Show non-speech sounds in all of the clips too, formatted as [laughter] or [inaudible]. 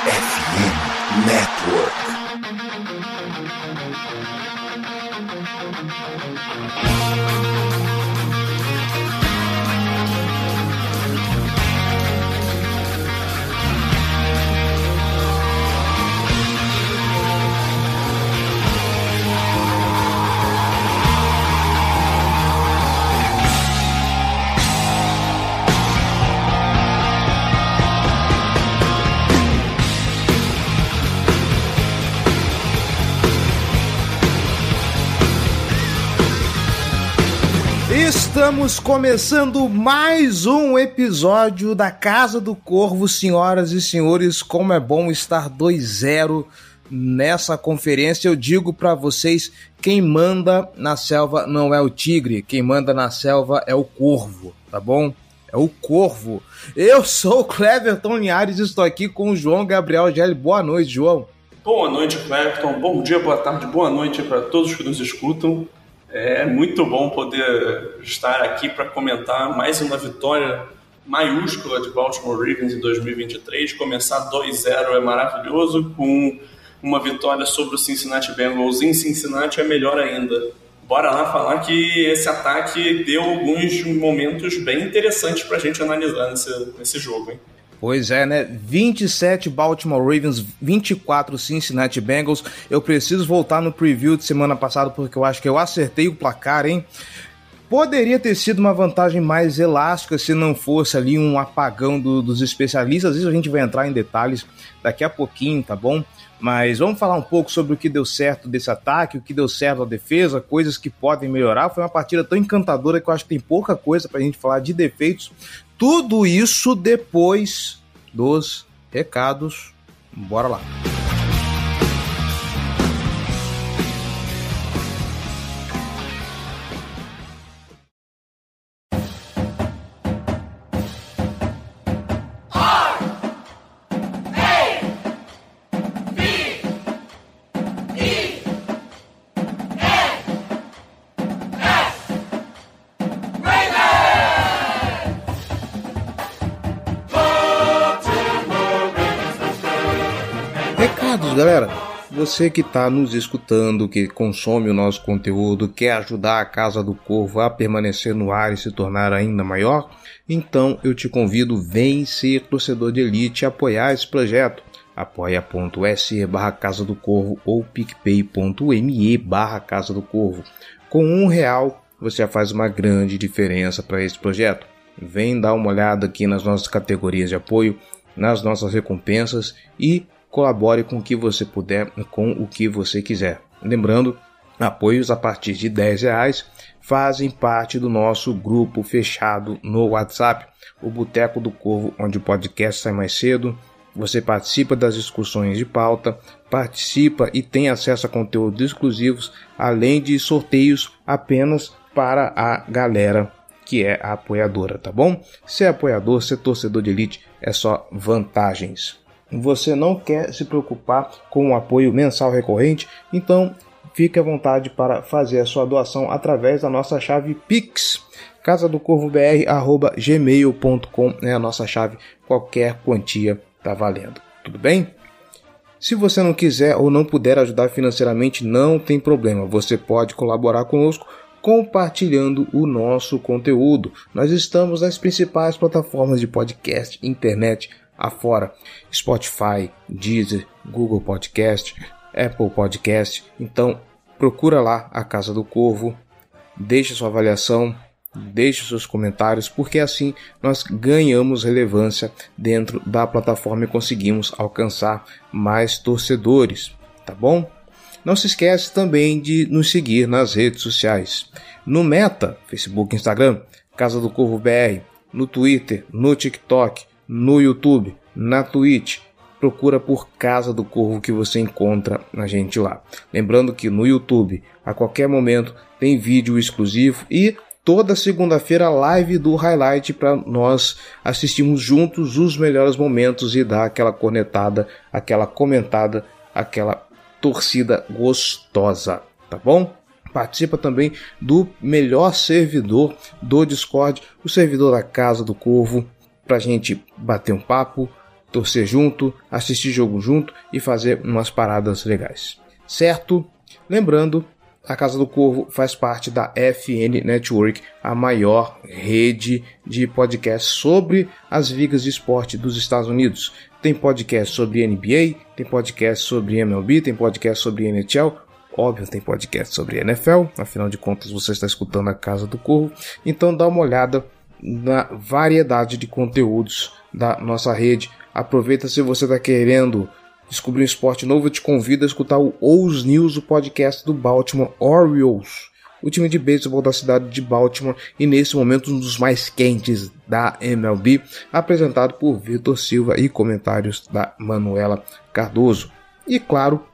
FM Network. Estamos começando mais um episódio da Casa do Corvo, senhoras e senhores. Como é bom estar 2-0 nessa conferência. Eu digo para vocês: quem manda na selva não é o tigre, quem manda na selva é o corvo, tá bom? É o corvo. Eu sou o Cleverton Linhares e estou aqui com o João Gabriel Gelli. Boa noite, João. Boa noite, Cleverton. Bom dia, boa tarde, boa noite para todos que nos escutam. É muito bom poder estar aqui para comentar mais uma vitória maiúscula de Baltimore Ravens em 2023. Começar 2-0 é maravilhoso, com uma vitória sobre o Cincinnati Bengals em Cincinnati é melhor ainda. Bora lá falar que esse ataque deu alguns momentos bem interessantes para a gente analisar nesse, nesse jogo. Hein? Pois é, né? 27 Baltimore Ravens, 24 Cincinnati Bengals. Eu preciso voltar no preview de semana passada porque eu acho que eu acertei o placar, hein? Poderia ter sido uma vantagem mais elástica se não fosse ali um apagão do, dos especialistas. Isso a gente vai entrar em detalhes daqui a pouquinho, tá bom? Mas vamos falar um pouco sobre o que deu certo desse ataque, o que deu certo da defesa, coisas que podem melhorar. Foi uma partida tão encantadora que eu acho que tem pouca coisa para a gente falar de defeitos. Tudo isso depois dos recados. Bora lá. Você que está nos escutando, que consome o nosso conteúdo, quer ajudar a Casa do Corvo a permanecer no ar e se tornar ainda maior, então eu te convido, vem ser torcedor de elite e apoiar esse projeto. apoia.se barra Casa do Corvo ou picpay.me barra Casa do Corvo. Com um real você já faz uma grande diferença para esse projeto. Vem dar uma olhada aqui nas nossas categorias de apoio, nas nossas recompensas e colabore com o que você puder, com o que você quiser. Lembrando, apoios a partir de 10 reais fazem parte do nosso grupo fechado no WhatsApp, o Boteco do Corvo, onde o podcast sai mais cedo. Você participa das discussões de pauta, participa e tem acesso a conteúdos exclusivos, além de sorteios apenas para a galera que é a apoiadora, tá bom? Ser apoiador, ser torcedor de elite é só vantagens você não quer se preocupar com o apoio mensal recorrente, então fique à vontade para fazer a sua doação através da nossa chave Pix. Casa do Corvo gmail.com é a nossa chave. Qualquer quantia está valendo. Tudo bem? Se você não quiser ou não puder ajudar financeiramente, não tem problema. Você pode colaborar conosco compartilhando o nosso conteúdo. Nós estamos nas principais plataformas de podcast, internet, afora. Spotify, Deezer, Google Podcast, Apple Podcast. Então, procura lá a Casa do Corvo, deixe sua avaliação, deixe seus comentários, porque assim nós ganhamos relevância dentro da plataforma e conseguimos alcançar mais torcedores, tá bom? Não se esquece também de nos seguir nas redes sociais. No Meta, Facebook, Instagram, Casa do Corvo BR, no Twitter, no TikTok, no YouTube, na Twitch. Procura por Casa do Corvo que você encontra a gente lá. Lembrando que no YouTube, a qualquer momento, tem vídeo exclusivo e toda segunda-feira live do highlight para nós assistirmos juntos os melhores momentos e dar aquela cornetada, aquela comentada, aquela torcida gostosa, tá bom? Participa também do melhor servidor do Discord, o servidor da Casa do Corvo, para a gente bater um papo, torcer junto, assistir jogo junto e fazer umas paradas legais. Certo? Lembrando, a Casa do Corvo faz parte da FN Network, a maior rede de podcasts sobre as ligas de esporte dos Estados Unidos. Tem podcast sobre NBA, tem podcast sobre MLB, tem podcast sobre NHL, óbvio, tem podcast sobre NFL, afinal de contas você está escutando a Casa do Corvo, então dá uma olhada na variedade de conteúdos da nossa rede. Aproveita se você está querendo descobrir um esporte novo, eu te convido a escutar o Ous News, o podcast do Baltimore Orioles, o time de beisebol da cidade de Baltimore e nesse momento um dos mais quentes da MLB, apresentado por Vitor Silva e comentários da Manuela Cardoso. E claro,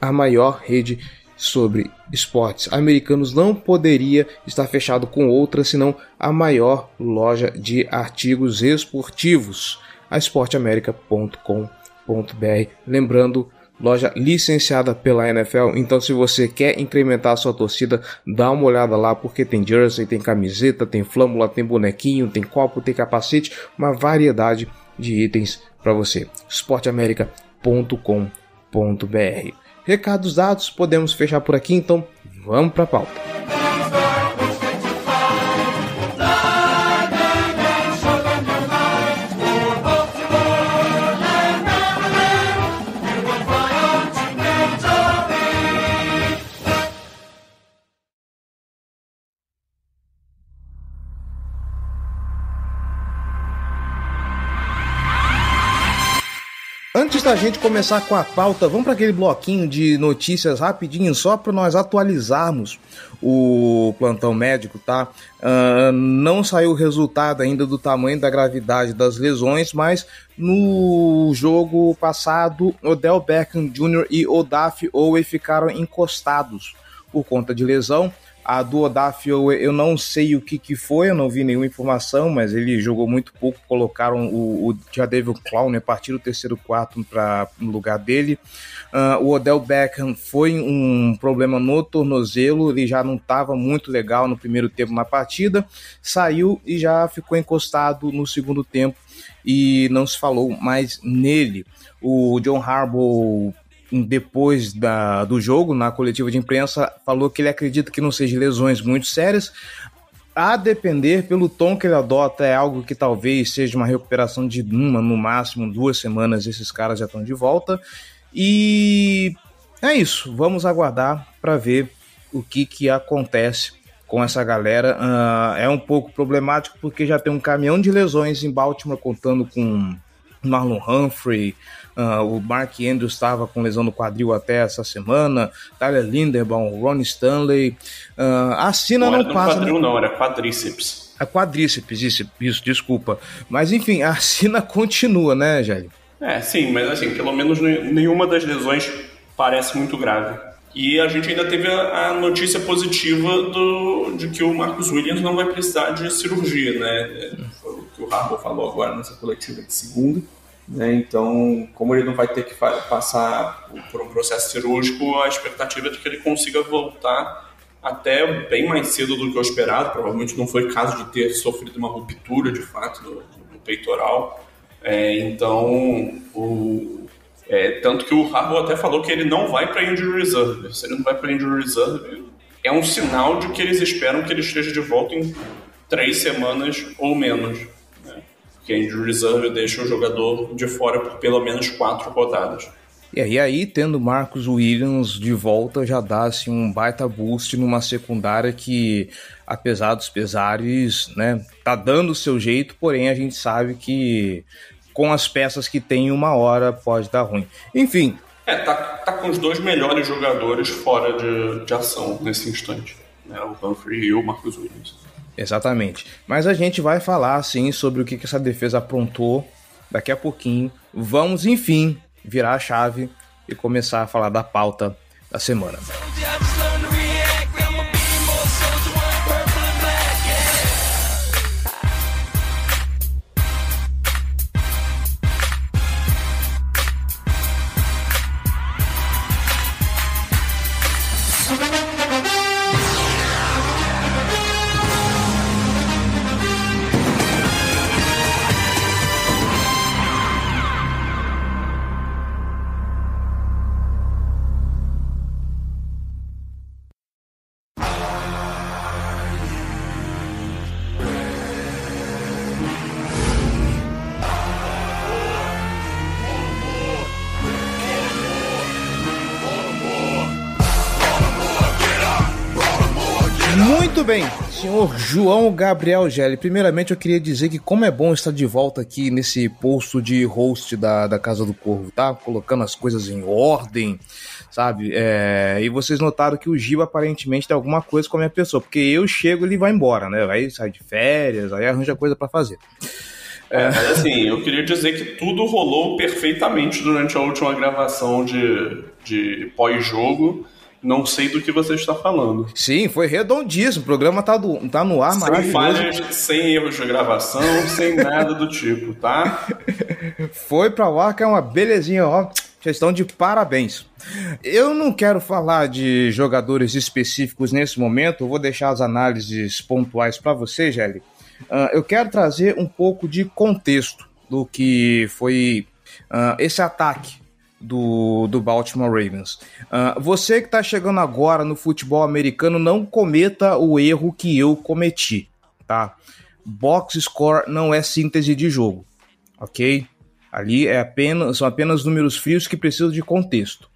a maior rede sobre esportes americanos não poderia estar fechado com outra senão a maior loja de artigos esportivos, a esporteamerica.com.br br Lembrando, loja licenciada pela NFL. Então, se você quer incrementar a sua torcida, dá uma olhada lá, porque tem jersey, tem camiseta, tem flâmula, tem bonequinho, tem copo, tem capacete, uma variedade de itens para você. esporteamerica.com.br. Recados dados, podemos fechar por aqui, então vamos para a pauta. Da gente começar com a pauta, vamos para aquele bloquinho de notícias rapidinho, só para nós atualizarmos o plantão médico, tá? Uh, não saiu o resultado ainda do tamanho da gravidade das lesões, mas no jogo passado, Odell Beckham Jr. e Odaf Owe ficaram encostados por conta de lesão. A do Odafio eu não sei o que, que foi, eu não vi nenhuma informação, mas ele jogou muito pouco. Colocaram o, o Jadavion Clown a partir do terceiro quarto para no lugar dele. Uh, o Odell Beckham foi um problema no tornozelo, ele já não estava muito legal no primeiro tempo na partida, saiu e já ficou encostado no segundo tempo e não se falou mais nele. O John Harbaugh depois da, do jogo, na coletiva de imprensa, falou que ele acredita que não sejam lesões muito sérias. A depender pelo tom que ele adota, é algo que talvez seja uma recuperação de uma, no máximo duas semanas. Esses caras já estão de volta. E é isso. Vamos aguardar para ver o que, que acontece com essa galera. Uh, é um pouco problemático porque já tem um caminhão de lesões em Baltimore contando com Marlon Humphrey, Uh, o Mark Andrews estava com lesão no quadril até essa semana. Tyler Linderbaum, Ron Stanley. Uh, a Sina não, não passa. Quadril, não, era quadríceps. A quadríceps, isso, isso, desculpa. Mas enfim, a Sina [laughs] continua, né, Jair? É, sim, mas assim, pelo menos nenhuma das lesões parece muito grave. E a gente ainda teve a, a notícia positiva do, de que o Marcus Williams não vai precisar de cirurgia, né? Foi o que o Harbour falou agora nessa coletiva de segunda. Né? Então, como ele não vai ter que passar por um processo cirúrgico, a expectativa é de que ele consiga voltar até bem mais cedo do que eu esperado. Provavelmente não foi caso de ter sofrido uma ruptura de fato no, no peitoral. É, então, o, é, tanto que o Harbaugh até falou que ele não vai para injury reserve. Se ele não vai para injury reserve, é um sinal de que eles esperam que ele esteja de volta em três semanas ou menos que a injury reserve deixa o jogador de fora por pelo menos quatro rodadas. E aí, tendo Marcos Williams de volta, já dá assim, um baita boost numa secundária que, apesar dos pesares, né, tá dando o seu jeito, porém a gente sabe que com as peças que tem, uma hora pode dar ruim. Enfim. É, tá, tá com os dois melhores jogadores fora de, de ação nesse instante. Né, o Humphrey e o Marcos Williams. Exatamente. Mas a gente vai falar sim sobre o que, que essa defesa aprontou daqui a pouquinho. Vamos, enfim, virar a chave e começar a falar da pauta da semana. Muito bem, senhor João Gabriel Gelli. Primeiramente, eu queria dizer que como é bom estar de volta aqui nesse posto de host da, da Casa do Corvo, tá? Colocando as coisas em ordem, sabe? É, e vocês notaram que o Gil aparentemente tem alguma coisa com a minha pessoa, porque eu chego e ele vai embora, né? Aí sai de férias, aí arranja coisa para fazer. É, assim, eu queria dizer que tudo rolou perfeitamente durante a última gravação de, de pós-jogo não sei do que você está falando. Sim, foi redondíssimo. O programa tá, do, tá no ar, sem maravilhoso. Falhas, sem erros de gravação, sem nada do tipo, tá? [laughs] Foi para o ar que é uma belezinha, ó. Vocês estão de parabéns. Eu não quero falar de jogadores específicos nesse momento, eu vou deixar as análises pontuais para você, Gelli. Uh, eu quero trazer um pouco de contexto do que foi uh, esse ataque do, do Baltimore Ravens. Uh, você que está chegando agora no futebol americano, não cometa o erro que eu cometi, tá? Box score não é síntese de jogo, ok? Ali é apenas, são apenas números frios que precisam de contexto.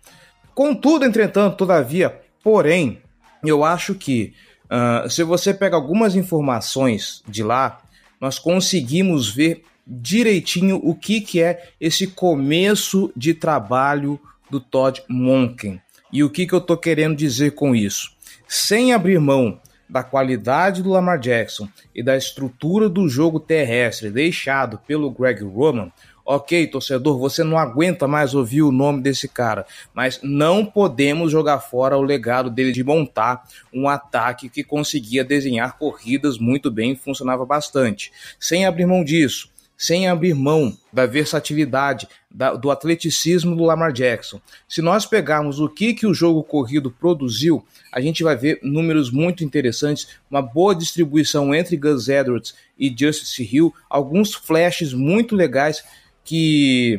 Contudo, entretanto, todavia, porém, eu acho que uh, se você pega algumas informações de lá, nós conseguimos ver direitinho o que, que é esse começo de trabalho do Todd Monken. E o que, que eu estou querendo dizer com isso? Sem abrir mão da qualidade do Lamar Jackson e da estrutura do jogo terrestre deixado pelo Greg Roman, ok, torcedor, você não aguenta mais ouvir o nome desse cara, mas não podemos jogar fora o legado dele de montar um ataque que conseguia desenhar corridas muito bem e funcionava bastante. Sem abrir mão disso, sem abrir mão da versatilidade, da, do atleticismo do Lamar Jackson. Se nós pegarmos o que, que o jogo corrido produziu, a gente vai ver números muito interessantes, uma boa distribuição entre Gus Edwards e Justice Hill, alguns flashes muito legais que,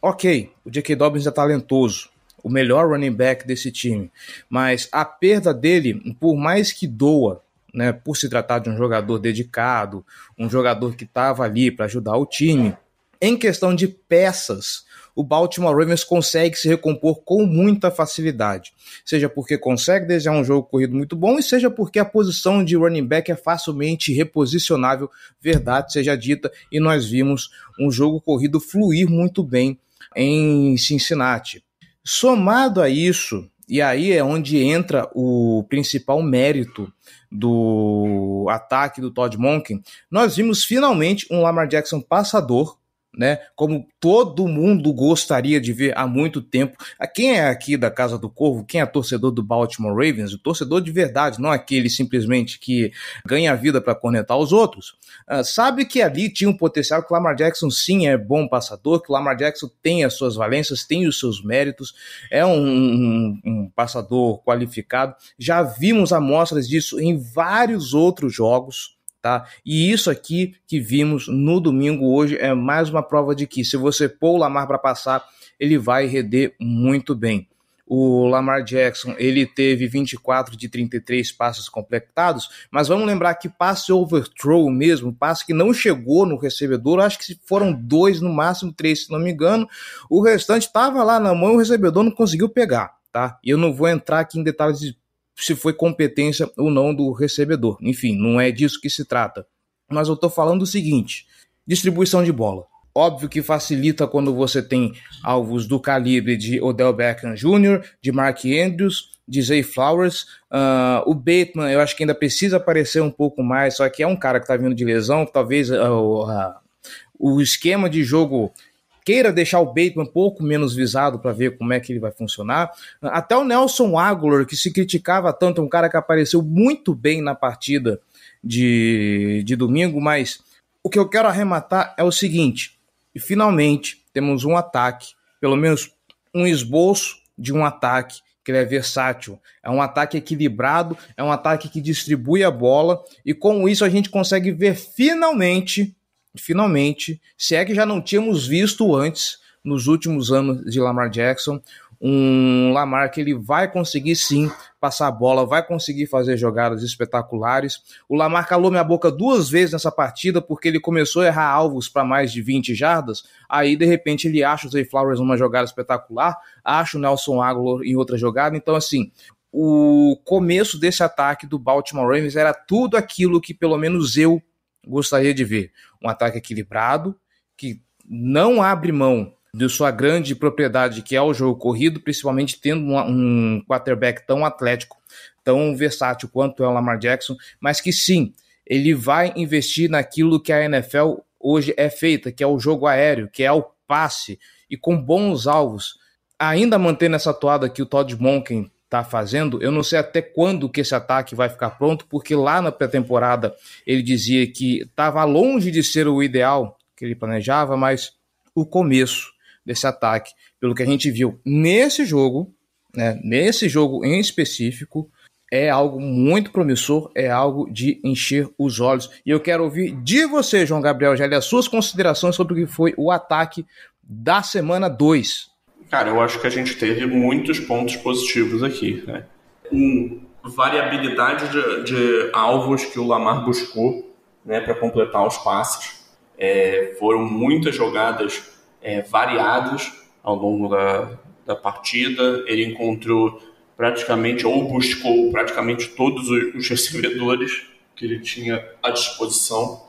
ok, o J.K. Dobbins é talentoso, o melhor running back desse time, mas a perda dele, por mais que doa, né, por se tratar de um jogador dedicado, um jogador que estava ali para ajudar o time. Em questão de peças, o Baltimore Ravens consegue se recompor com muita facilidade. Seja porque consegue desenhar um jogo corrido muito bom, e seja porque a posição de running back é facilmente reposicionável, verdade seja dita, e nós vimos um jogo corrido fluir muito bem em Cincinnati. Somado a isso, e aí é onde entra o principal mérito do ataque do Todd Monken, nós vimos finalmente um Lamar Jackson passador né? Como todo mundo gostaria de ver há muito tempo. Quem é aqui da Casa do Corvo, quem é torcedor do Baltimore Ravens, o torcedor de verdade, não aquele simplesmente que ganha vida para cornetar os outros, uh, sabe que ali tinha um potencial que o Lamar Jackson sim é bom passador, que o Lamar Jackson tem as suas valências, tem os seus méritos, é um, um, um passador qualificado. Já vimos amostras disso em vários outros jogos tá? E isso aqui que vimos no domingo hoje é mais uma prova de que se você pôr o Lamar para passar, ele vai render muito bem. O Lamar Jackson, ele teve 24 de 33 passes completados, mas vamos lembrar que passe overthrow mesmo, passe que não chegou no recebedor, acho que foram dois, no máximo três, se não me engano. O restante estava lá na mão e o recebedor não conseguiu pegar, tá? E eu não vou entrar aqui em detalhes de se foi competência ou não do recebedor. Enfim, não é disso que se trata. Mas eu estou falando o seguinte: distribuição de bola. Óbvio que facilita quando você tem alvos do calibre de Odell Beckham Jr., de Mark Andrews, de Zay Flowers. Uh, o Bateman, eu acho que ainda precisa aparecer um pouco mais, só que é um cara que está vindo de lesão, talvez uh, uh, o esquema de jogo queira deixar o Bateman um pouco menos visado para ver como é que ele vai funcionar. Até o Nelson Aguilar, que se criticava tanto, um cara que apareceu muito bem na partida de, de domingo, mas o que eu quero arrematar é o seguinte: finalmente temos um ataque, pelo menos um esboço de um ataque que ele é versátil. É um ataque equilibrado, é um ataque que distribui a bola, e com isso a gente consegue ver finalmente finalmente, se é que já não tínhamos visto antes, nos últimos anos de Lamar Jackson, um Lamar que ele vai conseguir sim passar a bola, vai conseguir fazer jogadas espetaculares. O Lamar calou minha boca duas vezes nessa partida porque ele começou a errar alvos para mais de 20 jardas. Aí de repente ele acha o Zay Flowers numa jogada espetacular, acha o Nelson Aguilar em outra jogada. Então assim, o começo desse ataque do Baltimore Ravens era tudo aquilo que pelo menos eu gostaria de ver. Um ataque equilibrado, que não abre mão de sua grande propriedade, que é o jogo corrido, principalmente tendo um quarterback tão atlético, tão versátil quanto é o Lamar Jackson, mas que sim, ele vai investir naquilo que a NFL hoje é feita, que é o jogo aéreo, que é o passe, e com bons alvos. Ainda mantendo essa toada que o Todd Monken está fazendo, eu não sei até quando que esse ataque vai ficar pronto, porque lá na pré-temporada ele dizia que estava longe de ser o ideal que ele planejava, mas o começo desse ataque, pelo que a gente viu nesse jogo, né, nesse jogo em específico, é algo muito promissor, é algo de encher os olhos. E eu quero ouvir de você, João Gabriel Gelli, as suas considerações sobre o que foi o ataque da semana 2 Cara, eu acho que a gente teve muitos pontos positivos aqui. Né? Um, variabilidade de, de, alvos que o Lamar buscou né, para completar os passes. É, foram muitas jogadas é, variadas ao longo da, da partida. Ele encontrou praticamente, ou buscou praticamente todos os recebedores que ele tinha à disposição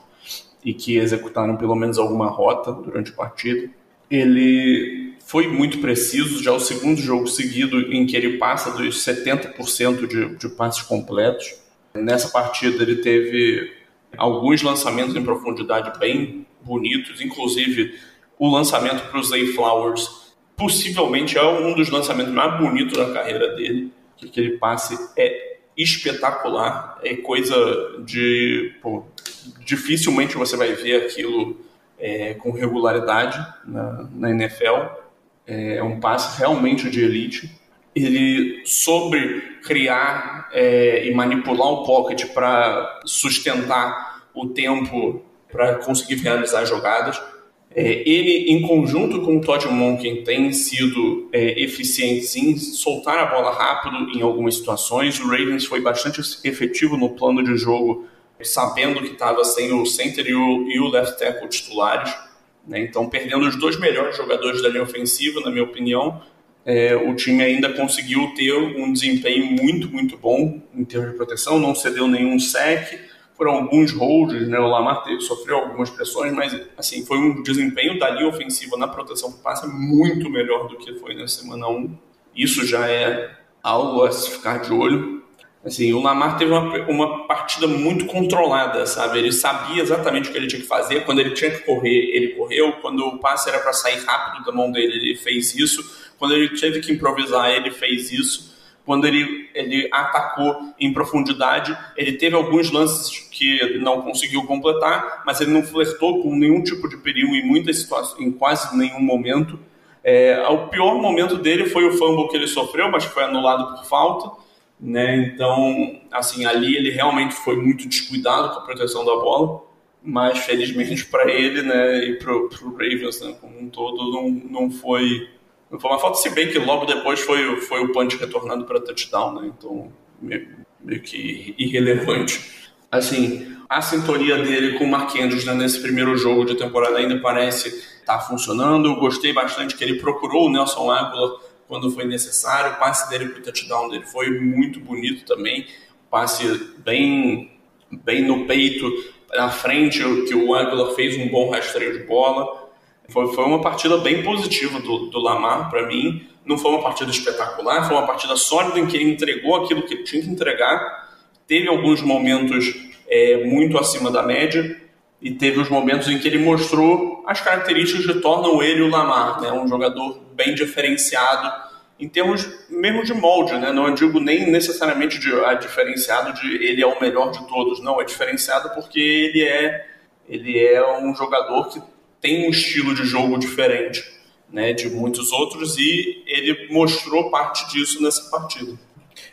e que executaram pelo menos alguma rota durante a partida. Ele foi muito preciso, já o segundo jogo seguido em que ele passa dos 70% de, de passes completos. Nessa partida ele teve alguns lançamentos em profundidade bem bonitos, inclusive o lançamento para o Zay Flowers, possivelmente é um dos lançamentos mais bonitos da carreira dele, que aquele passe é espetacular, é coisa de... Pô, dificilmente você vai ver aquilo é, com regularidade na, na NFL é, é um passe realmente de elite. Ele soube criar é, e manipular o pocket para sustentar o tempo para conseguir realizar jogadas. É, ele, em conjunto com o Todd Monken, tem sido é, eficientes em soltar a bola rápido em algumas situações. O Ravens foi bastante efetivo no plano de jogo, sabendo que estava sem o center e o, e o left tackle titulares. Né? Então, perdendo os dois melhores jogadores da linha ofensiva, na minha opinião, é, o time ainda conseguiu ter um desempenho muito, muito bom em termos de proteção, não cedeu nenhum sec, foram alguns holds, né? o Lamar teve, sofreu algumas pressões, mas assim, foi um desempenho da linha ofensiva na proteção por passe muito melhor do que foi na semana 1. Isso já é algo a se ficar de olho. Assim, o Lamar teve uma, uma partida muito controlada, sabe? Ele sabia exatamente o que ele tinha que fazer. Quando ele tinha que correr, ele correu. Quando o passe era para sair rápido da mão dele, ele fez isso. Quando ele teve que improvisar, ele fez isso. Quando ele, ele atacou em profundidade, ele teve alguns lances que não conseguiu completar, mas ele não flertou com nenhum tipo de perigo em muitas situações, em quase nenhum momento. É, o pior momento dele foi o fumble que ele sofreu, mas foi anulado por falta né? Então, assim, ali ele realmente foi muito descuidado com a proteção da bola, mas felizmente para ele, né, e pro, pro Ravens, né, como um todo, não, não foi não foi uma falta, se bem que logo depois foi, foi o punch retornado para touchdown, né? Então, meio, meio, que irrelevante. Assim, a sintonia dele com o Mark Andrews né, nesse primeiro jogo de temporada ainda parece estar tá funcionando. Eu gostei bastante que ele procurou o Nelson Aguilar quando foi necessário. O passe dele para o touchdown dele foi muito bonito também. Passe bem, bem no peito, na frente, que o Aguilar fez um bom rastreio de bola. Foi, foi uma partida bem positiva do, do Lamar para mim. Não foi uma partida espetacular, foi uma partida sólida em que ele entregou aquilo que ele tinha que entregar. Teve alguns momentos é, muito acima da média, e teve os momentos em que ele mostrou as características que tornam ele o Lamar, né? um jogador bem diferenciado em termos mesmo de molde, né? não digo nem necessariamente de, ah, diferenciado de ele é o melhor de todos, não, é diferenciado porque ele é, ele é um jogador que tem um estilo de jogo diferente né, de muitos outros e ele mostrou parte disso nessa partida.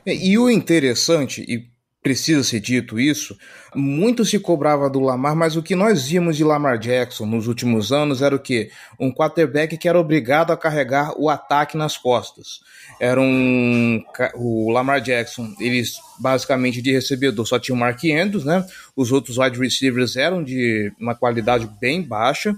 É, e o interessante, e precisa ser dito isso, muito se cobrava do Lamar, mas o que nós vimos de Lamar Jackson nos últimos anos era o que? Um quarterback que era obrigado a carregar o ataque nas costas. Era um. O Lamar Jackson, eles basicamente de recebedor só tinha o Mark Andrews, né? Os outros wide receivers eram de uma qualidade bem baixa.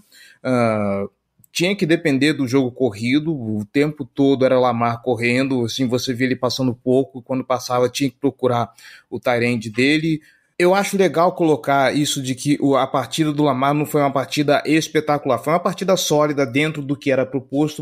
Uh, tinha que depender do jogo corrido, o tempo todo era Lamar correndo, assim, você via ele passando pouco, quando passava tinha que procurar o Tyrande dele. Eu acho legal colocar isso de que a partida do Lamar não foi uma partida espetacular, foi uma partida sólida dentro do que era proposto.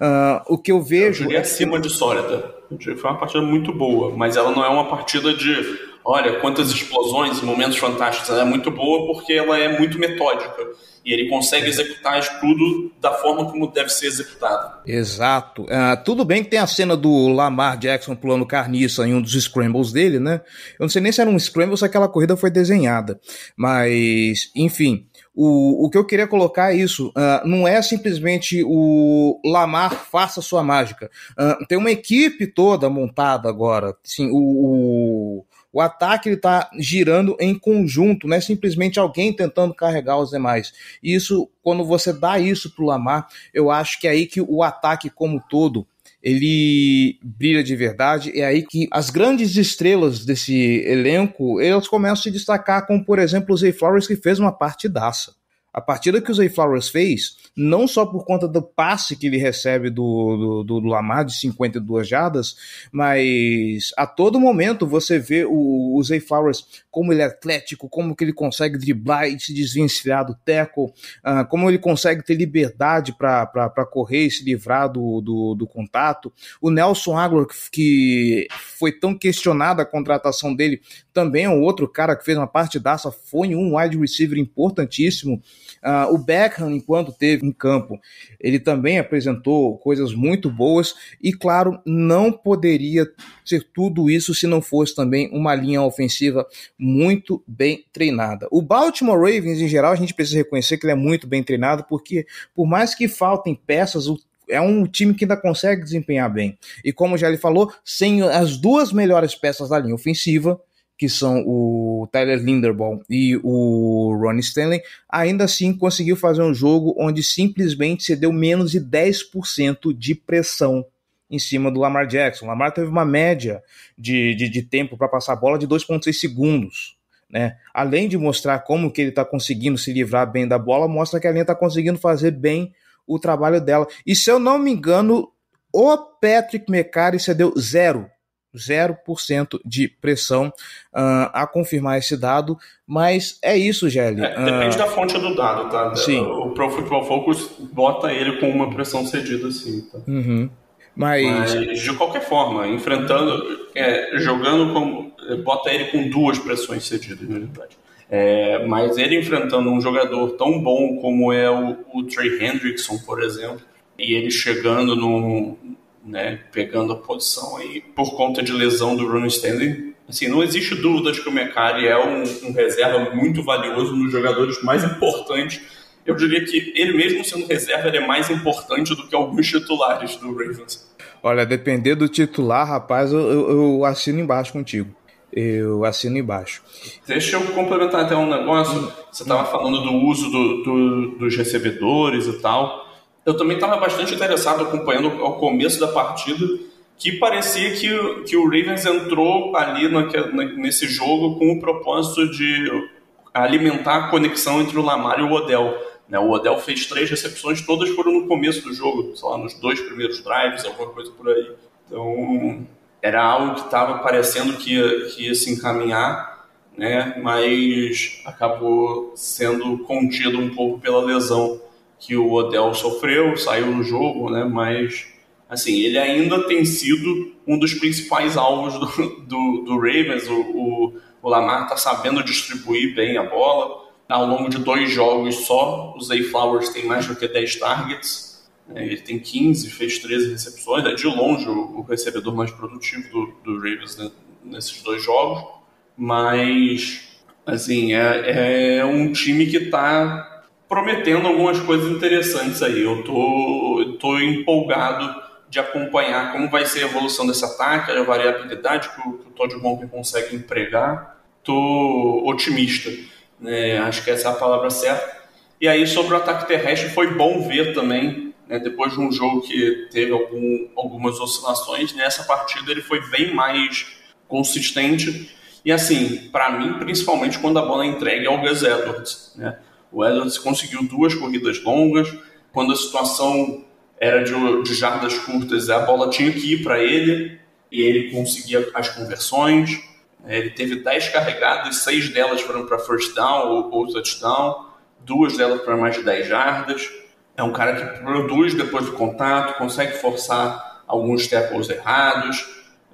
Uh, o que eu vejo. Eu é acima de sólida. Foi uma partida muito boa, mas ela não é uma partida de olha quantas explosões e momentos fantásticos. Ela é muito boa porque ela é muito metódica e ele consegue executar tudo da forma como deve ser executado. Exato. Uh, tudo bem que tem a cena do Lamar Jackson pulando carniça em um dos scrambles dele, né? Eu não sei nem se era um scramble ou se aquela corrida foi desenhada. Mas, enfim. O, o que eu queria colocar é isso. Uh, não é simplesmente o Lamar faça sua mágica. Uh, tem uma equipe toda montada agora. Assim, o, o o ataque ele está girando em conjunto, não é simplesmente alguém tentando carregar os demais. Isso, quando você dá isso para o Lamar, eu acho que é aí que o ataque como todo ele brilha de verdade. É aí que as grandes estrelas desse elenco elas começam a se destacar, como por exemplo o Zay Flowers que fez uma partidaça. A partida que o Zay Flowers fez, não só por conta do passe que ele recebe do, do, do Lamar de 52 jardas, mas a todo momento você vê o, o Zay Flowers como ele é atlético, como que ele consegue driblar e se desvencilhar do tackle, uh, como ele consegue ter liberdade para correr e se livrar do, do, do contato. O Nelson Aguilar, que foi tão questionada a contratação dele, também é um outro cara que fez uma partidaça, foi um wide receiver importantíssimo. Uh, o Beckham, enquanto teve em campo, ele também apresentou coisas muito boas e, claro, não poderia ser tudo isso se não fosse também uma linha ofensiva muito bem treinada. O Baltimore Ravens, em geral, a gente precisa reconhecer que ele é muito bem treinado, porque por mais que faltem peças, o é um time que ainda consegue desempenhar bem. E como já ele falou, sem as duas melhores peças da linha ofensiva, que são o Tyler Linderbaum e o Ronnie Stanley, ainda assim conseguiu fazer um jogo onde simplesmente se deu menos de 10% de pressão em cima do Lamar Jackson. O Lamar teve uma média de, de, de tempo para passar a bola de 2,6 segundos. Né? Além de mostrar como que ele está conseguindo se livrar bem da bola, mostra que a linha está conseguindo fazer bem o trabalho dela. E se eu não me engano, o Patrick McCarry cedeu zero 0% de pressão uh, a confirmar esse dado, mas é isso, Gelli. É, depende uh, da fonte do dado, tá? Sim. O Pro Football Focus bota ele com uma pressão cedida, sim. Tá? Uhum. Mas... mas... de qualquer forma, enfrentando, é, jogando com, bota ele com duas pressões cedidas, na verdade. É, mas ele enfrentando um jogador tão bom como é o, o Trey Hendrickson, por exemplo, e ele chegando no, né, pegando a posição aí por conta de lesão do Ron Stanley. Assim, não existe dúvida de que o McCarry é um, um reserva muito valioso, nos jogadores mais importantes. Eu diria que ele mesmo sendo reserva, ele é mais importante do que alguns titulares do Ravens. Olha, depender do titular, rapaz, eu, eu, eu assino embaixo contigo. Eu assino embaixo. Deixa eu complementar até um negócio. Você estava falando do uso do, do, dos recebedores e tal eu também estava bastante interessado acompanhando ao começo da partida, que parecia que, que o Ravens entrou ali nesse jogo com o propósito de alimentar a conexão entre o Lamar e o Odell. Né? O Odell fez três recepções, todas foram no começo do jogo, sei lá, nos dois primeiros drives, alguma coisa por aí. Então, era algo que estava parecendo que ia, que ia se encaminhar, né? mas acabou sendo contido um pouco pela lesão que o Odell sofreu, saiu no jogo, né? Mas assim, ele ainda tem sido um dos principais alvos do, do, do Ravens. O, o, o Lamar está sabendo distribuir bem a bola. Ao longo de dois jogos só, o Zay Flowers tem mais do que 10 targets. Né? Ele tem 15, fez 13 recepções. É de longe o, o recebedor mais produtivo do, do Ravens né? nesses dois jogos. Mas, assim, é, é um time que está prometendo algumas coisas interessantes aí. Eu tô, tô empolgado de acompanhar como vai ser a evolução desse ataque, a variabilidade que o, que o Todd Monken consegue empregar. Tô otimista, né? acho que essa é a palavra certa. E aí sobre o ataque terrestre foi bom ver também, né? depois de um jogo que teve algum, algumas oscilações, nessa partida ele foi bem mais consistente. E assim, para mim, principalmente quando a bola é entregue ao Gus Edwards, né? O Edwards conseguiu duas corridas longas, quando a situação era de, de jardas curtas, a bola tinha que ir para ele e ele conseguia as conversões. Ele teve 10 carregadas, 6 delas foram para first down ou, ou touchdown, duas delas para mais de 10 jardas. É um cara que produz depois do contato, consegue forçar alguns tackles errados.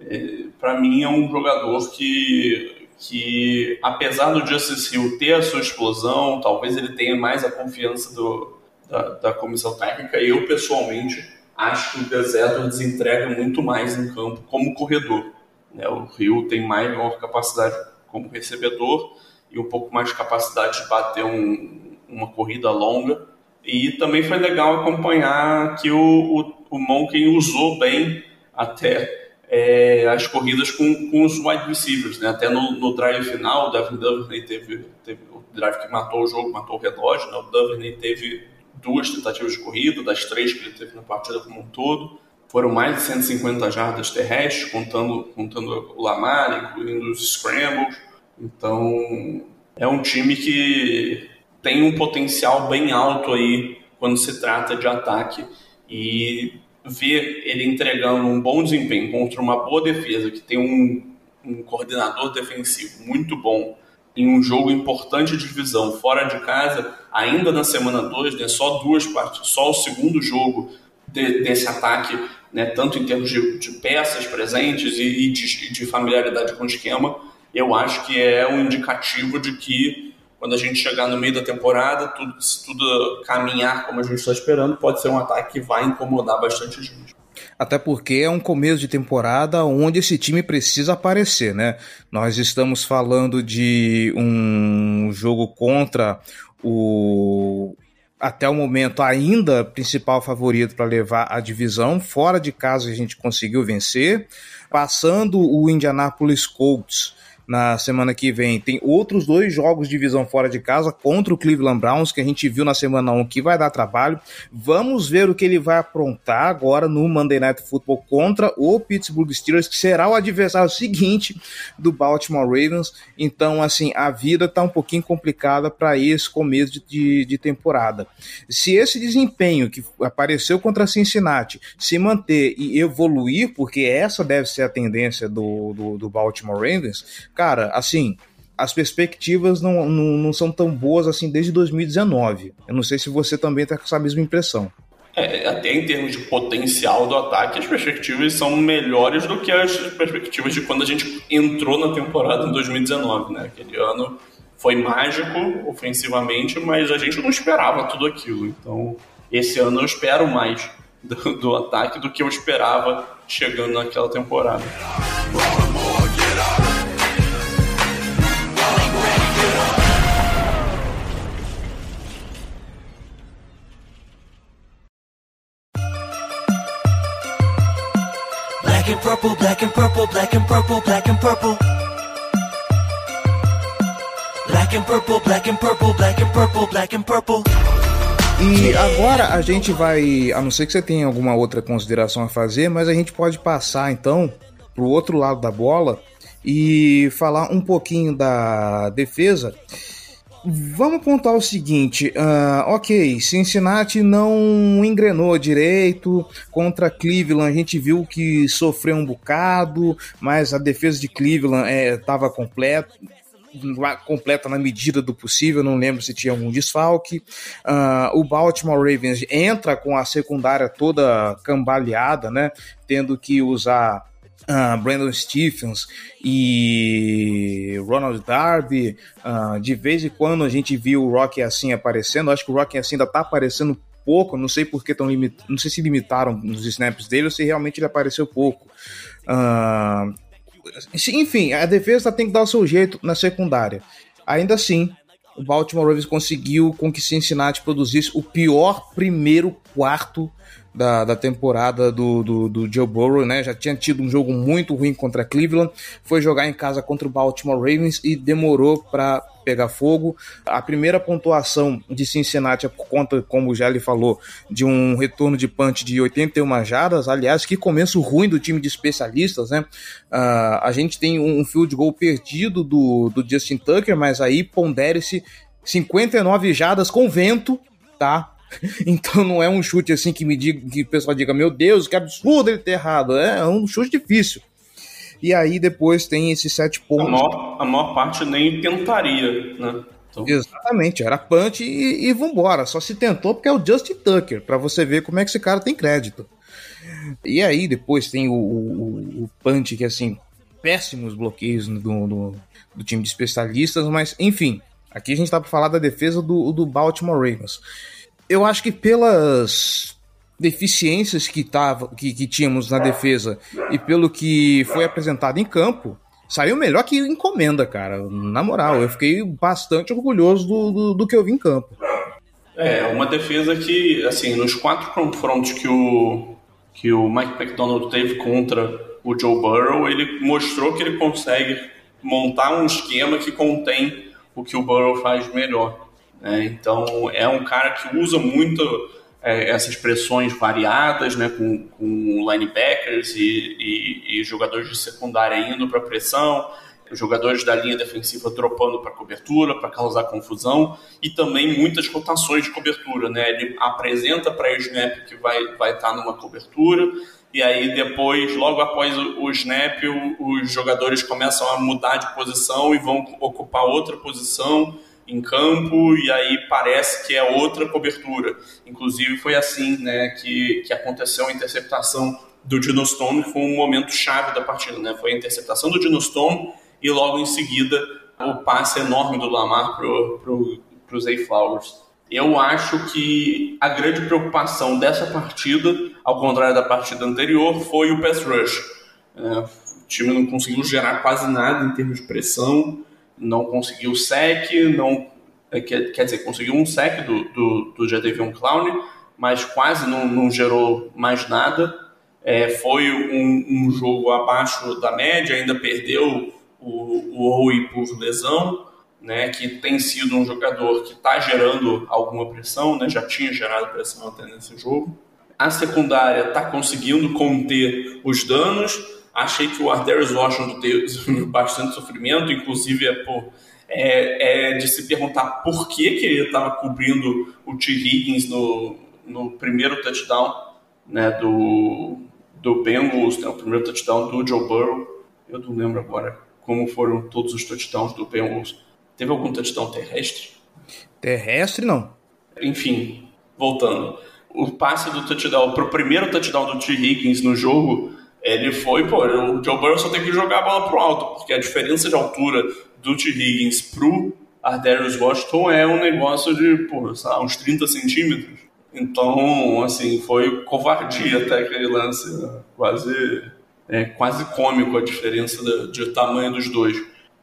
É, para mim, é um jogador que, que, apesar do Justice Hill ter a sua explosão, talvez ele tenha mais a confiança do, da, da comissão técnica. Eu, pessoalmente, acho que o Gus Edwards entrega muito mais em campo como corredor. Né? O Rio tem maior capacidade como recebedor e um pouco mais de capacidade de bater um, uma corrida longa. E também foi legal acompanhar que o, o, o Monken usou bem até é, as corridas com, com os wide receivers. Né? Até no, no drive final, o Devin Duvernay teve, teve o drive que matou o jogo, matou o relógio. Né? O Duvernay teve duas tentativas de corrida, das três que ele teve na partida como um todo. Foram mais de 150 jardas terrestres, contando, contando o Lamar, incluindo os scrambles. Então, é um time que tem um potencial bem alto aí quando se trata de ataque. E ver ele entregando um bom desempenho contra uma boa defesa, que tem um, um coordenador defensivo muito bom, em um jogo importante de divisão fora de casa, ainda na semana 2, né, só duas partes, só o segundo jogo de, desse ataque, né, tanto em termos de, de peças presentes e, e de, de, familiaridade com o esquema, eu acho que é um indicativo de que quando a gente chegar no meio da temporada, tudo, se tudo caminhar como a gente está esperando, pode ser um ataque que vai incomodar bastante gente. Até porque é um começo de temporada onde esse time precisa aparecer, né? Nós estamos falando de um jogo contra o até o momento ainda principal favorito para levar a divisão. Fora de casa a gente conseguiu vencer, passando o Indianapolis Colts na semana que vem. Tem outros dois jogos de divisão fora de casa contra o Cleveland Browns, que a gente viu na semana 1 que vai dar trabalho. Vamos ver o que ele vai aprontar agora no Monday Night Football contra o Pittsburgh Steelers, que será o adversário seguinte do Baltimore Ravens. Então, assim, a vida tá um pouquinho complicada para esse começo de, de, de temporada. Se esse desempenho que apareceu contra Cincinnati se manter e evoluir, porque essa deve ser a tendência do, do, do Baltimore Ravens, cara, assim, as perspectivas não, não, não, são tão boas assim desde 2019. Eu não sei se você também está com essa mesma impressão. É, até em termos de potencial do ataque, as perspectivas são melhores do que as perspectivas de quando a gente entrou na temporada em 2019, né? Aquele ano foi mágico ofensivamente, mas a gente não esperava tudo aquilo. Então, esse ano eu espero mais do, do ataque do que eu esperava chegando naquela temporada. And purple, black and purple, black and purple, black and purple. Black and purple, black and purple, black and purple, black and purple. E agora a gente vai, a não ser que você tenha alguma outra consideração a fazer, mas a gente pode passar então pro outro lado da bola e falar um pouquinho da defesa Vamos pontuar o seguinte, uh, ok, Cincinnati não engrenou direito contra Cleveland, a gente viu que sofreu um bocado, mas a defesa de Cleveland estava é, completa, completa na medida do possível, não lembro se tinha algum desfalque. Uh, o Baltimore Ravens entra com a secundária toda cambaleada, né, tendo que usar Uh, Brandon Stephens e Ronald Darby. Uh, de vez em quando a gente viu o Rock assim aparecendo. Acho que o Rock assim ainda tá aparecendo pouco. Não sei por que tão limit... não sei se limitaram nos snaps dele ou se realmente ele apareceu pouco. Uh, enfim, a defesa tem que dar o seu jeito na secundária. Ainda assim, o Baltimore Ravens conseguiu com que Cincinnati produzisse o pior primeiro quarto da, da temporada do, do, do, Joe Burrow, né? Já tinha tido um jogo muito ruim contra Cleveland, foi jogar em casa contra o Baltimore Ravens e demorou para pegar fogo. A primeira pontuação de Cincinnati é por conta, como já ele falou, de um retorno de punch de 81 jardas. Aliás, que começo ruim do time de especialistas, né? Uh, a gente tem um field goal perdido do, do Justin Tucker, mas aí pondere-se 59 jardas com vento, tá? [laughs] Então não é um chute assim que me diga, que o pessoal diga, meu Deus, que absurdo ele ter errado. É um chute difícil. E aí depois tem esses sete pontos. A maior, a maior parte nem tentaria, né? Então... Exatamente, era punch e, e vambora. Só se tentou porque é o Justin Tucker, para você ver como é que esse cara tem crédito. E aí depois tem o, o, o punch que assim, péssimos bloqueios do, do, do, time de especialistas, mas enfim, aqui a gente tá para falar da defesa do, do Baltimore Ravens. Eu acho que pelas deficiências que, tava, que, que tínhamos na defesa e pelo que foi apresentado em campo, saiu melhor que encomenda, cara. Na moral, eu fiquei bastante orgulhoso do, do, do, que eu vi em campo. É, uma defesa que, assim, nos quatro confrontos que o, que o Mike McDonald teve contra o Joe Burrow, ele mostrou que ele consegue montar um esquema que contém o que o Burrow faz melhor. Né? Então, é um cara que usa muito é, essas pressões variadas, né, com, com linebackers e, e, e jogadores de secundária indo para pressão, jogadores da linha defensiva dropando para cobertura, para causar confusão, e também muitas rotações de cobertura. Né? Ele apresenta para o snap que vai estar vai tá numa cobertura, e aí depois, logo após o snap, os jogadores começam a mudar de posição e vão ocupar outra posição em campo e aí parece que é outra cobertura. Inclusive foi assim né, que, que aconteceu a interceptação do Dino Stone, que foi um momento chave da partida. Né? Foi a interceptação do Dino Stone e logo em seguida o passe enorme do Lamar para o Zay Flowers. Eu acho que a grande preocupação dessa partida, ao contrário da partida anterior, foi o pass rush. É, o time não conseguiu gerar quase nada em termos de pressão, não conseguiu sec, não é, quer, quer dizer, conseguiu um sec do, do, do Jadavion Clown, mas quase não, não gerou mais nada. É, foi um, um, jogo abaixo da média, ainda perdeu o, o Owe por lesão, né, que tem sido um jogador que está gerando alguma pressão, né, já tinha gerado pressão até nesse jogo. A secundária está conseguindo conter os danos, Achei que o Ardarius Washington teve [laughs] bastante sofrimento, inclusive é, por, é, é de se perguntar por que, que ele estava cobrindo o T. Higgins no, no primeiro touchdown né, do, do Bengals, né, o primeiro touchdown do Joe Burrow. Eu não lembro agora como foram todos os touchdowns do Bengals. Teve algum touchdown terrestre? Terrestre, não. Enfim, voltando. O passe do touchdown, para o primeiro touchdown do T. Higgins no jogo, ele foi, pô, o Joe Burrow só tem que jogar a bola pro alto, porque a diferença de altura do T. Higgins pro Ardarius Washington é um negócio de, pô, lá, uns 30 centímetros. Então, assim, foi covardia até aquele lance, né? quase, é, quase cômico a diferença de, de tamanho dos dois.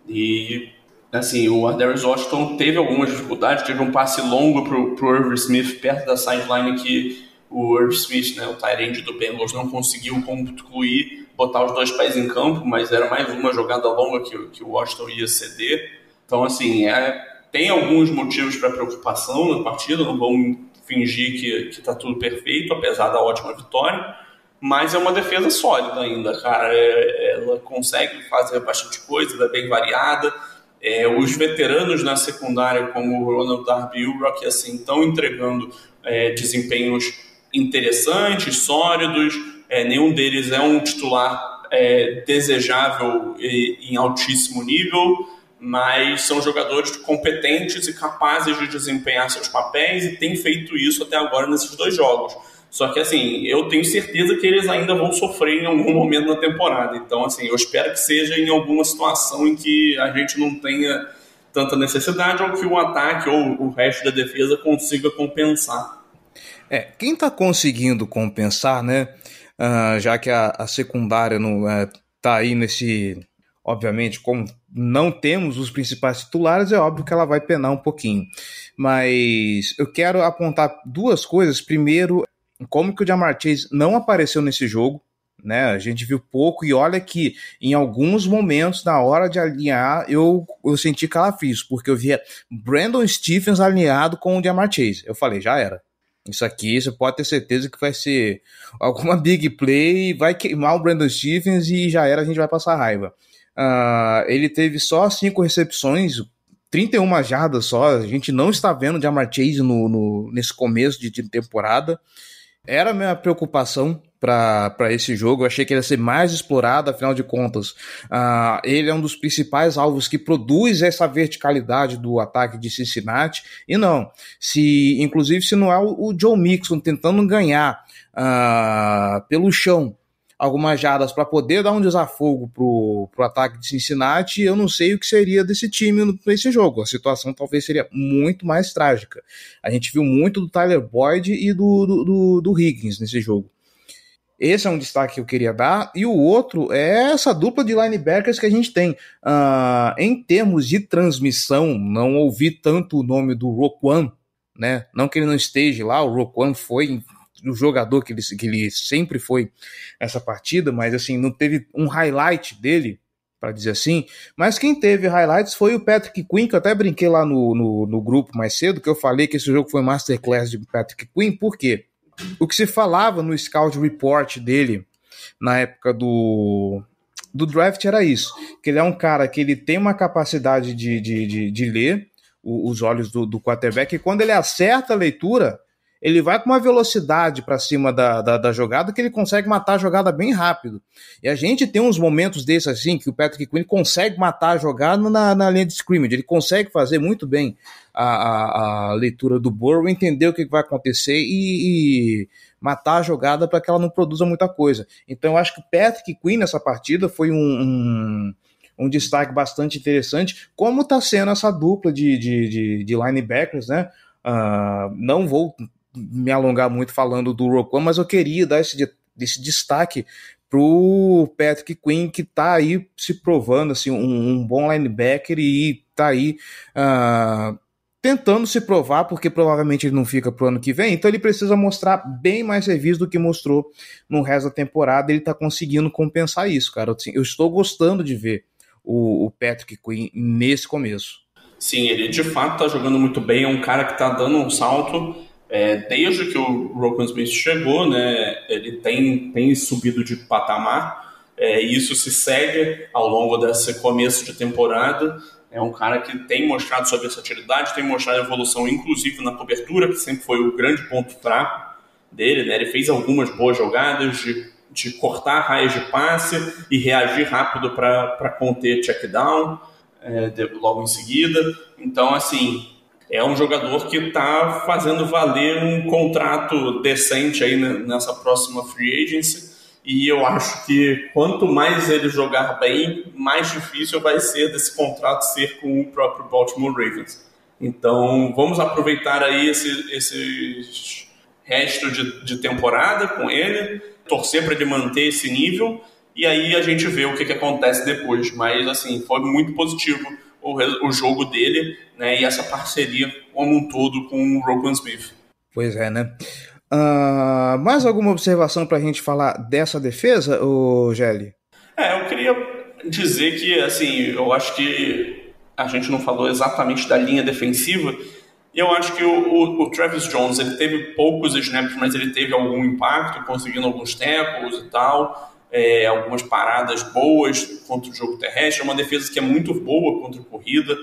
E, assim, o Ardarius Washington teve algumas dificuldades, teve um passe longo pro, pro Irv Smith perto da sideline que o Irv Smith, né, o Tyrande do Bengals, não conseguiu concluir, botar os dois pés em campo, mas era mais uma jogada longa que, que o Washington ia ceder. Então, assim, é, tem alguns motivos para preocupação na partida, não vamos fingir que está tudo perfeito, apesar da ótima vitória, mas é uma defesa sólida ainda, cara. É, ela consegue fazer bastante coisa, ela é bem variada. É, os veteranos na secundária, como o Ronald Darby e o Rock, assim, estão entregando é, desempenhos interessantes, sólidos, é, nenhum deles é um titular é, desejável e, em altíssimo nível, mas são jogadores competentes e capazes de desempenhar seus papéis e têm feito isso até agora nesses dois jogos. Só que assim, eu tenho certeza que eles ainda vão sofrer em algum momento na temporada. Então, assim, eu espero que seja em alguma situação em que a gente não tenha tanta necessidade ou que o ataque ou o resto da defesa consiga compensar. É, quem está conseguindo compensar, né? Uh, já que a, a secundária não uh, tá aí nesse. Obviamente, como não temos os principais titulares, é óbvio que ela vai penar um pouquinho. Mas eu quero apontar duas coisas. Primeiro, como que o Jamar Chase não apareceu nesse jogo, né? A gente viu pouco e olha que em alguns momentos, na hora de alinhar, eu, eu senti calafrios, porque eu via Brandon Stephens alinhado com o Jamar Chase. Eu falei, já era. Isso aqui você pode ter certeza que vai ser [laughs] alguma big play, vai queimar o Brandon Stevens e já era, a gente vai passar raiva. Uh, ele teve só cinco recepções, 31 jardas só. A gente não está vendo Jamar Chase no, no, nesse começo de, de temporada. Era a minha preocupação para esse jogo. Eu achei que ele ia ser mais explorado, afinal de contas, uh, ele é um dos principais alvos que produz essa verticalidade do ataque de Cincinnati. E não, se inclusive se não é o, o Joe Mixon tentando ganhar uh, pelo chão algumas jardas para poder dar um desafogo pro, pro ataque de Cincinnati, eu não sei o que seria desse time nesse jogo. A situação talvez seria muito mais trágica. A gente viu muito do Tyler Boyd e do, do, do, do Higgins nesse jogo. Esse é um destaque que eu queria dar. E o outro é essa dupla de linebackers que a gente tem. Uh, em termos de transmissão, não ouvi tanto o nome do Roquan, né? Não que ele não esteja lá, o Roquan foi o jogador que ele, que ele sempre foi essa partida, mas assim, não teve um highlight dele, para dizer assim. Mas quem teve highlights foi o Patrick Quinn, que eu até brinquei lá no, no, no grupo mais cedo, que eu falei que esse jogo foi masterclass de Patrick Quinn, por quê? O que se falava no Scout Report dele na época do, do draft era isso, que ele é um cara que ele tem uma capacidade de, de, de, de ler os olhos do, do quarterback, e quando ele acerta a leitura, ele vai com uma velocidade para cima da, da, da, jogada que ele consegue matar a jogada bem rápido. E a gente tem uns momentos desses assim que o Patrick Quinn consegue matar a jogada na, na linha de scrimmage. Ele consegue fazer muito bem a, a, a leitura do Burrow, entender o que vai acontecer e, e matar a jogada para que ela não produza muita coisa. Então eu acho que o Patrick Quinn nessa partida foi um, um um destaque bastante interessante, como está sendo essa dupla de, de, de, de linebackers, né? Uh, não vou me alongar muito falando do Roquan, mas eu queria dar esse, esse destaque pro Patrick Quinn, que tá aí se provando assim, um, um bom linebacker e tá aí uh, tentando se provar, porque provavelmente ele não fica pro ano que vem, então ele precisa mostrar bem mais serviço do que mostrou no resto da temporada, ele tá conseguindo compensar isso, cara. Assim, eu estou gostando de ver o, o Patrick Quinn nesse começo. Sim, ele de fato tá jogando muito bem, é um cara que tá dando um salto é, desde que o Roquan Smith chegou, né, ele tem, tem subido de patamar, é, e isso se segue ao longo desse começo de temporada. É um cara que tem mostrado sua versatilidade, tem mostrado evolução, inclusive na cobertura, que sempre foi o grande ponto fraco dele. Né? Ele fez algumas boas jogadas de, de cortar raias de passe e reagir rápido para conter check down é, logo em seguida. Então, assim, é um jogador que está fazendo valer um contrato decente aí nessa próxima free agency. E eu acho que quanto mais ele jogar bem, mais difícil vai ser desse contrato ser com o próprio Baltimore Ravens. Então vamos aproveitar aí esse, esse resto de, de temporada com ele, torcer para ele manter esse nível e aí a gente vê o que, que acontece depois. Mas assim, foi muito positivo o, o jogo dele né, e essa parceria como um todo com o Roquan Smith. Pois é, né? Uh, mais alguma observação para a gente falar dessa defesa, o Gelli? É, eu queria dizer que, assim, eu acho que a gente não falou exatamente da linha defensiva, e eu acho que o, o, o, Travis Jones ele teve poucos snaps, mas ele teve algum impacto, conseguindo alguns tackles e tal é, algumas paradas boas contra o jogo terrestre, é uma defesa que é muito boa contra a corrida,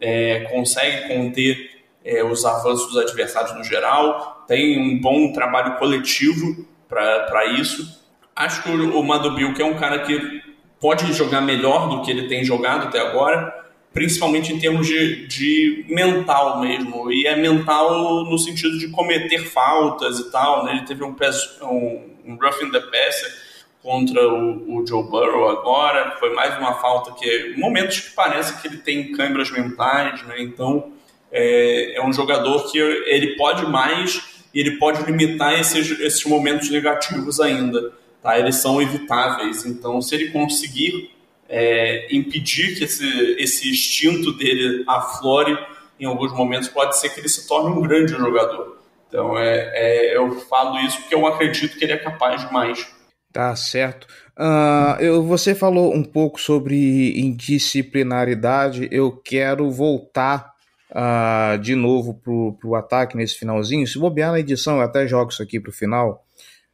é, consegue conter é, os avanços dos adversários no geral, tem um bom trabalho coletivo para isso. Acho que o, o Madubil, que é um cara que pode jogar melhor do que ele tem jogado até agora, principalmente em termos de, de mental mesmo. E é mental no sentido de cometer faltas e tal. Né? Ele teve um, um, um rough in the passer contra o, o, Joe Burrow agora, foi mais uma falta que momentos que parece que ele tem câimbras mentais, né? Então é, é, um jogador que ele pode mais e ele pode limitar esses, esses momentos negativos ainda, tá? Eles são evitáveis. Então, se ele conseguir é, impedir que esse, esse instinto dele aflore em alguns momentos, pode ser que ele se torne um grande jogador. Então, é, é eu falo isso porque eu acredito que ele é capaz de mais. Tá certo. Uh, eu, você falou um pouco sobre indisciplinaridade. Eu quero voltar uh, de novo pro, pro ataque nesse finalzinho. Se bobear na edição, eu até jogo isso aqui pro final,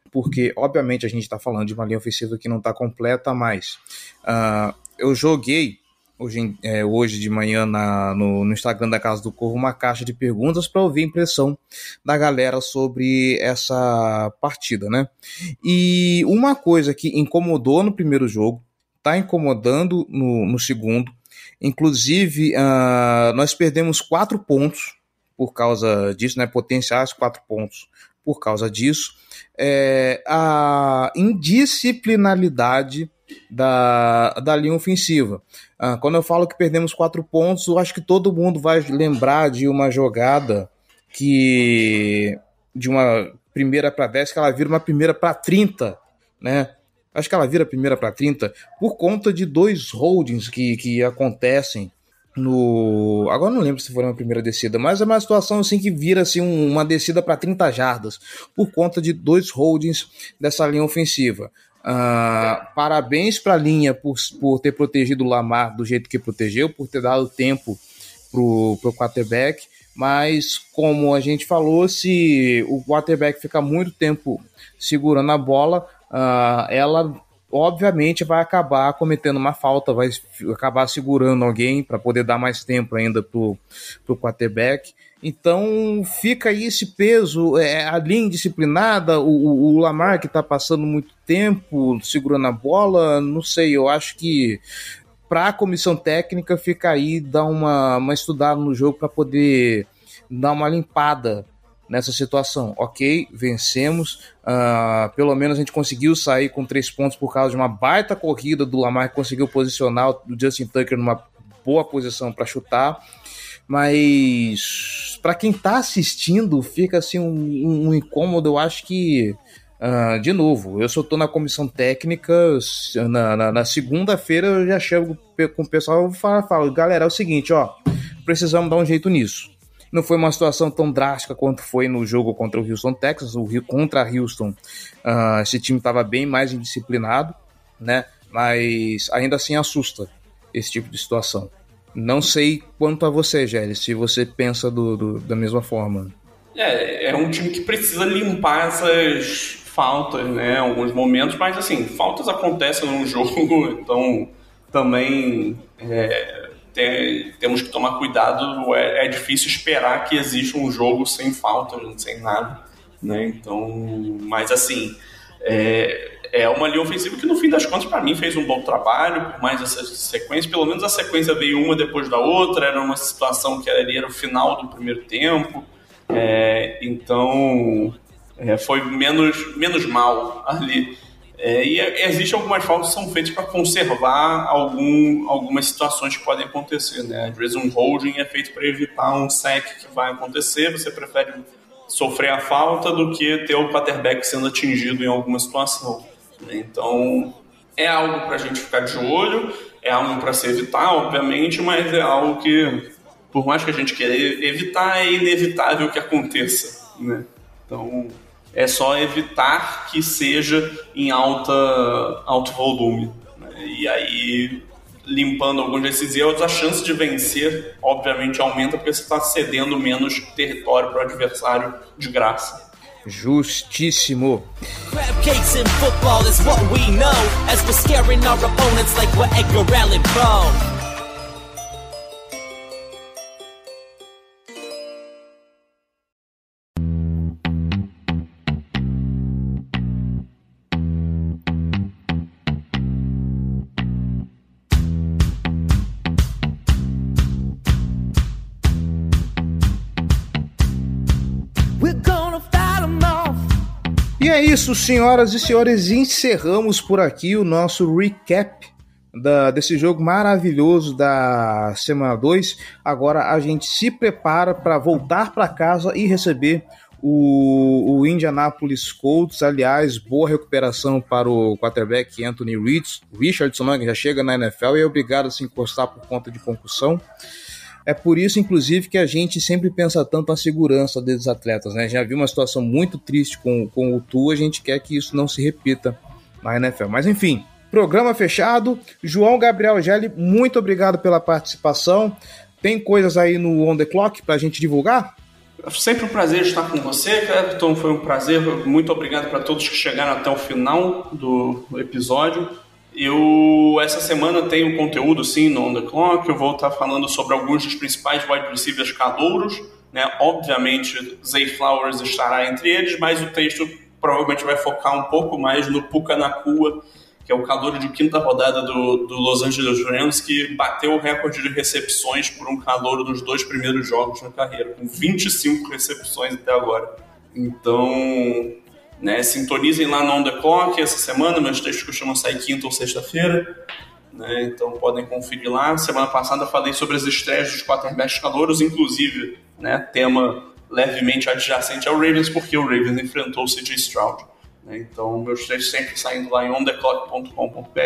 porque obviamente a gente está falando de uma linha ofensiva que não está completa mais. Uh, eu joguei hoje, é, hoje de manhã na, no, no, Instagram da Casa do Corvo uma caixa de perguntas para ouvir a impressão da galera sobre essa partida, né? E uma coisa que incomodou no primeiro jogo, tá incomodando no, no segundo. Inclusive, uh, nós perdemos quatro pontos por causa disso, né? Potenciais quatro pontos por causa disso. É, a indisciplinaridade da, da linha ofensiva. Ah, quando eu falo que perdemos quatro pontos, eu acho que todo mundo vai lembrar de uma jogada que. de uma primeira para 10, que ela vira uma primeira para 30, né? Acho que ela vira primeira para 30 por conta de dois holdings que, que acontecem no. Agora não lembro se foi uma primeira descida, mas é uma situação assim que vira assim um, uma descida para 30 jardas por conta de dois holdings dessa linha ofensiva. Uh, parabéns para a linha por, por ter protegido o Lamar do jeito que protegeu, por ter dado tempo pro, pro quarterback. Mas, como a gente falou, se o quarterback ficar muito tempo segurando a bola, uh, ela obviamente vai acabar cometendo uma falta, vai acabar segurando alguém para poder dar mais tempo ainda pro, pro quarterback. Então fica aí esse peso, é, a linha indisciplinada, o, o Lamar que está passando muito tempo segurando a bola, não sei, eu acho que para a comissão técnica fica aí dar uma, uma estudada no jogo para poder dar uma limpada nessa situação. Ok, vencemos, uh, pelo menos a gente conseguiu sair com três pontos por causa de uma baita corrida do Lamar que conseguiu posicionar o Justin Tucker numa boa posição para chutar mas para quem tá assistindo, fica assim um, um incômodo. Eu acho que, uh, de novo, eu só tô na comissão técnica. Na, na, na segunda-feira eu já chego com o pessoal e falo, falo, galera, é o seguinte, ó, precisamos dar um jeito nisso. Não foi uma situação tão drástica quanto foi no jogo contra o Houston Texas. O Rio, contra Houston, uh, esse time estava bem mais indisciplinado, né? Mas ainda assim assusta esse tipo de situação. Não sei quanto a você, Gelli, se você pensa do, do, da mesma forma. É, é um time que precisa limpar essas faltas, né, alguns momentos, mas assim, faltas acontecem num [laughs] jogo, então também é, tem, temos que tomar cuidado, é, é, difícil esperar que exista um jogo sem faltas, sem nada, né, então, mas assim, é, é uma linha ofensiva que no fim das contas para mim fez um bom trabalho, por mais essa sequência, pelo menos a sequência veio uma depois da outra, era uma situação que ali era o final do primeiro tempo, é, então é, foi menos, menos mal ali. É, e existem algumas faltas que são feitas para conservar algum, algumas situações que podem acontecer. Né? Às vezes um holding é feito para evitar um sec que vai acontecer, você prefere sofrer a falta do que ter o quarterback sendo atingido em alguma situação. Então, é algo para a gente ficar de olho, é algo para se evitar, obviamente, mas é algo que, por mais que a gente queira evitar, é inevitável que aconteça. Né? Então, é só evitar que seja em alta, alto volume. Né? E aí, limpando alguns desses erros, a chance de vencer, obviamente, aumenta porque você está cedendo menos território para o adversário de graça. Justíssimo. É isso, senhoras e senhores. Encerramos por aqui o nosso recap da, desse jogo maravilhoso da semana 2. Agora a gente se prepara para voltar para casa e receber o, o, Indianapolis Colts. Aliás, boa recuperação para o quarterback Anthony Richardson, né, que já chega na NFL e é obrigado a se encostar por conta de concussão. É por isso, inclusive, que a gente sempre pensa tanto na segurança desses atletas, né? Já viu uma situação muito triste com, com o Tu, a gente quer que isso não se repita na NFL. Mas enfim, programa fechado. João Gabriel Gelli, muito obrigado pela participação. Tem coisas aí no On The Clock para a gente divulgar? Sempre um prazer estar com você, Clepton. Foi um prazer. Muito obrigado para todos que chegaram até o final do episódio. Eu, essa semana, tenho conteúdo, sim, no On The Clock. Eu vou estar falando sobre alguns dos principais wide receivers calouros. Né? Obviamente, Zay Flowers estará entre eles, mas o texto provavelmente vai focar um pouco mais no Puka Nakua, que é o calor de quinta rodada do, do Los Angeles Rams, que bateu o recorde de recepções por um calor nos dois primeiros jogos na carreira, com 25 recepções até agora. Então, né, sintonizem lá On The Clock essa semana, meus textos costumam sair quinta ou sexta-feira, né, então podem conferir lá. Semana passada falei sobre as estreias dos quarterbacks calouros, inclusive, né, tema levemente adjacente ao Ravens, porque o Ravens enfrentou o CJ Stroud. Né? Então, meus textos sempre saindo lá em ontheclock.com.br,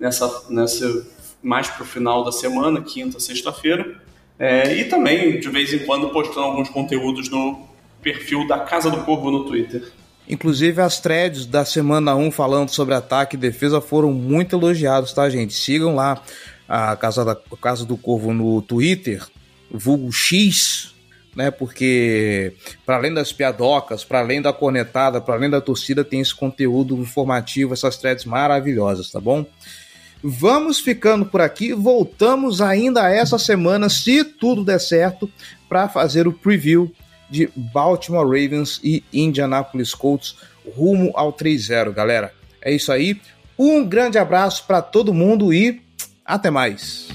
nessa, nessa, mais para o final da semana, quinta, sexta-feira. É, e também, de vez em quando, postando alguns conteúdos no perfil da Casa do Corvo no Twitter. Inclusive, as threads da semana 1 falando sobre ataque e defesa foram muito elogiados, tá, gente? Sigam lá a Casa, da, Casa do Corvo no Twitter, vulgo X, né? Porque para além das piadocas, para além da cornetada, para além da torcida, tem esse conteúdo informativo, essas threads maravilhosas, tá bom? Vamos ficando por aqui, voltamos ainda essa semana, se tudo der certo, para fazer o preview de Baltimore Ravens e Indianapolis Colts rumo ao 3-0, galera. É isso aí. Um grande abraço para todo mundo e até mais.